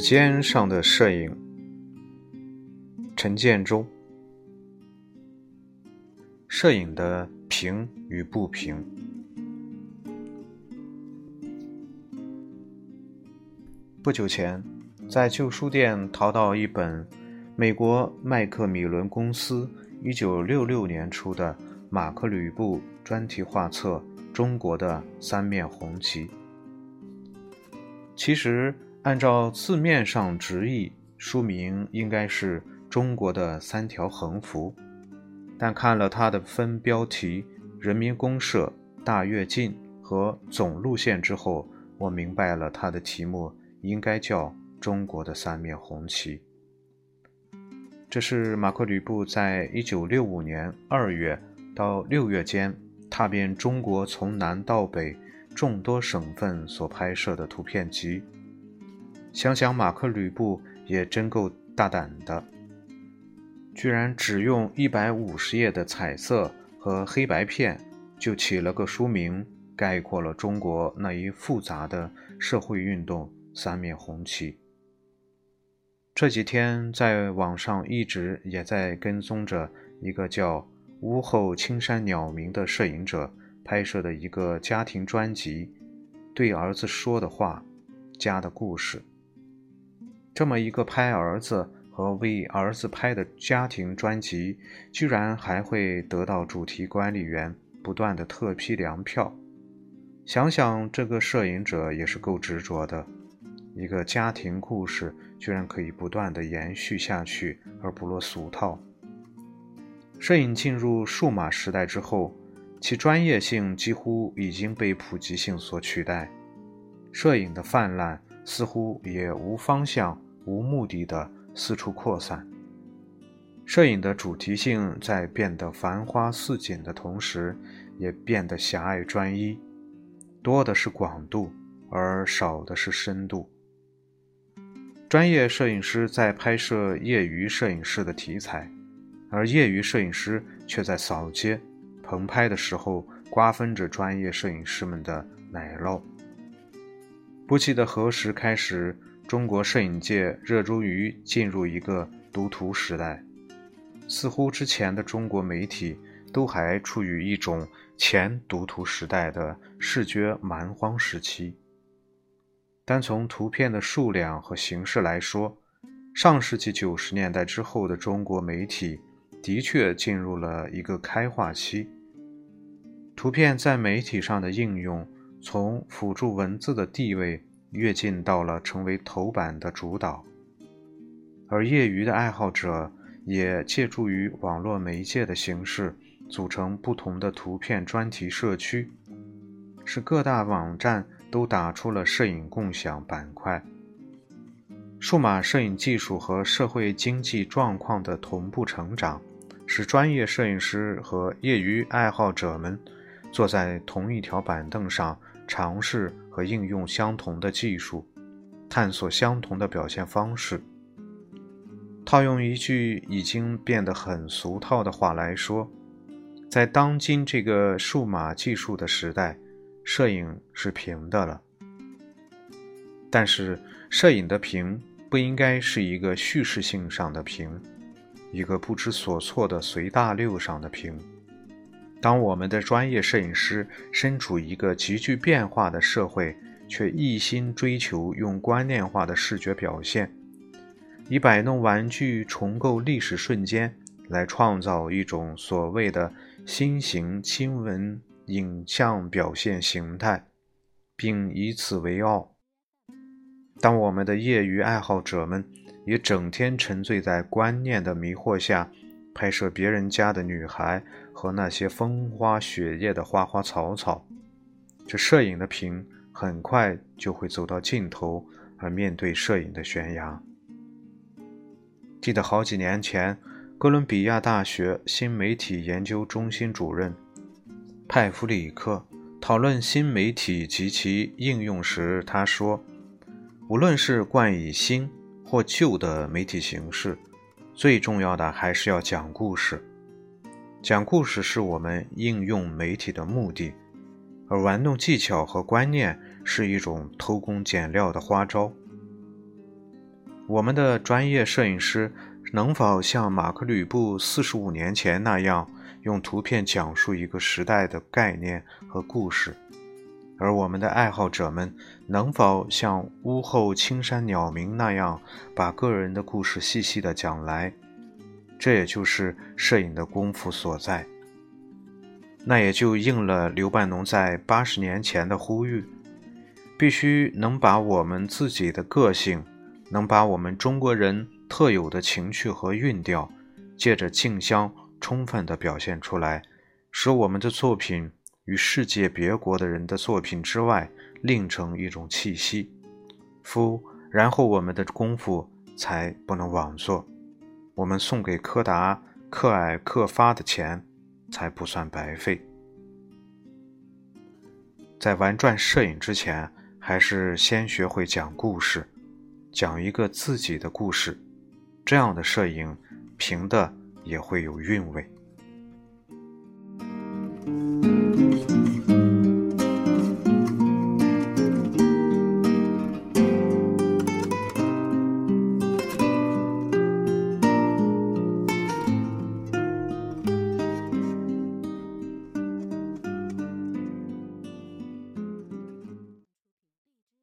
肩上的摄影，陈建州。摄影的平与不平。不久前，在旧书店淘到一本美国麦克米伦公司一九六六年出的马克吕布专题画册《中国的三面红旗》。其实。按照字面上直译，书名应该是《中国的三条横幅》，但看了它的分标题“人民公社”“大跃进”和“总路线”之后，我明白了它的题目应该叫《中国的三面红旗》。这是马克·吕布在1965年2月到6月间踏遍中国从南到北众多省份所拍摄的图片集。想想马克·吕布也真够大胆的，居然只用一百五十页的彩色和黑白片，就起了个书名，概括了中国那一复杂的社会运动——三面红旗。这几天在网上一直也在跟踪着一个叫“屋后青山鸟鸣”的摄影者拍摄的一个家庭专辑，对儿子说的话，家的故事。这么一个拍儿子和为儿子拍的家庭专辑，居然还会得到主题管理员不断的特批粮票。想想这个摄影者也是够执着的，一个家庭故事居然可以不断的延续下去而不落俗套。摄影进入数码时代之后，其专业性几乎已经被普及性所取代，摄影的泛滥似乎也无方向。无目的的四处扩散，摄影的主题性在变得繁花似锦的同时，也变得狭隘专一，多的是广度，而少的是深度。专业摄影师在拍摄业余摄影师的题材，而业余摄影师却在扫街、棚拍的时候瓜分着专业摄影师们的奶酪。不记得何时开始。中国摄影界热衷于进入一个读图时代，似乎之前的中国媒体都还处于一种前读图时代的视觉蛮荒时期。单从图片的数量和形式来说，上世纪九十年代之后的中国媒体的确进入了一个开化期。图片在媒体上的应用，从辅助文字的地位。跃进到了成为头版的主导，而业余的爱好者也借助于网络媒介的形式，组成不同的图片专题社区，使各大网站都打出了摄影共享板块。数码摄影技术和社会经济状况的同步成长，使专业摄影师和业余爱好者们坐在同一条板凳上。尝试和应用相同的技术，探索相同的表现方式。套用一句已经变得很俗套的话来说，在当今这个数码技术的时代，摄影是平的了。但是，摄影的平不应该是一个叙事性上的平，一个不知所措的随大溜上的平。当我们的专业摄影师身处一个急剧变化的社会，却一心追求用观念化的视觉表现，以摆弄玩具重构历史瞬间来创造一种所谓的新型新闻影像表现形态，并以此为傲；当我们的业余爱好者们也整天沉醉在观念的迷惑下，拍摄别人家的女孩。和那些风花雪月的花花草草，这摄影的屏很快就会走到尽头，而面对摄影的悬崖。记得好几年前，哥伦比亚大学新媒体研究中心主任派弗里克讨论新媒体及其应用时，他说：“无论是冠以新或旧的媒体形式，最重要的还是要讲故事。”讲故事是我们应用媒体的目的，而玩弄技巧和观念是一种偷工减料的花招。我们的专业摄影师能否像马克·吕布四十五年前那样，用图片讲述一个时代的概念和故事？而我们的爱好者们能否像屋后青山鸟鸣那样，把个人的故事细细的讲来？这也就是摄影的功夫所在。那也就应了刘半农在八十年前的呼吁。必须能把我们自己的个性，能把我们中国人特有的情趣和韵调，借着镜像充分地表现出来，使我们的作品与世界别国的人的作品之外另成一种气息。夫，然后我们的功夫才不能枉做，我们送给柯达、克尔、克发的钱才不算白费。在玩转摄影之前。还是先学会讲故事，讲一个自己的故事，这样的摄影，评的也会有韵味。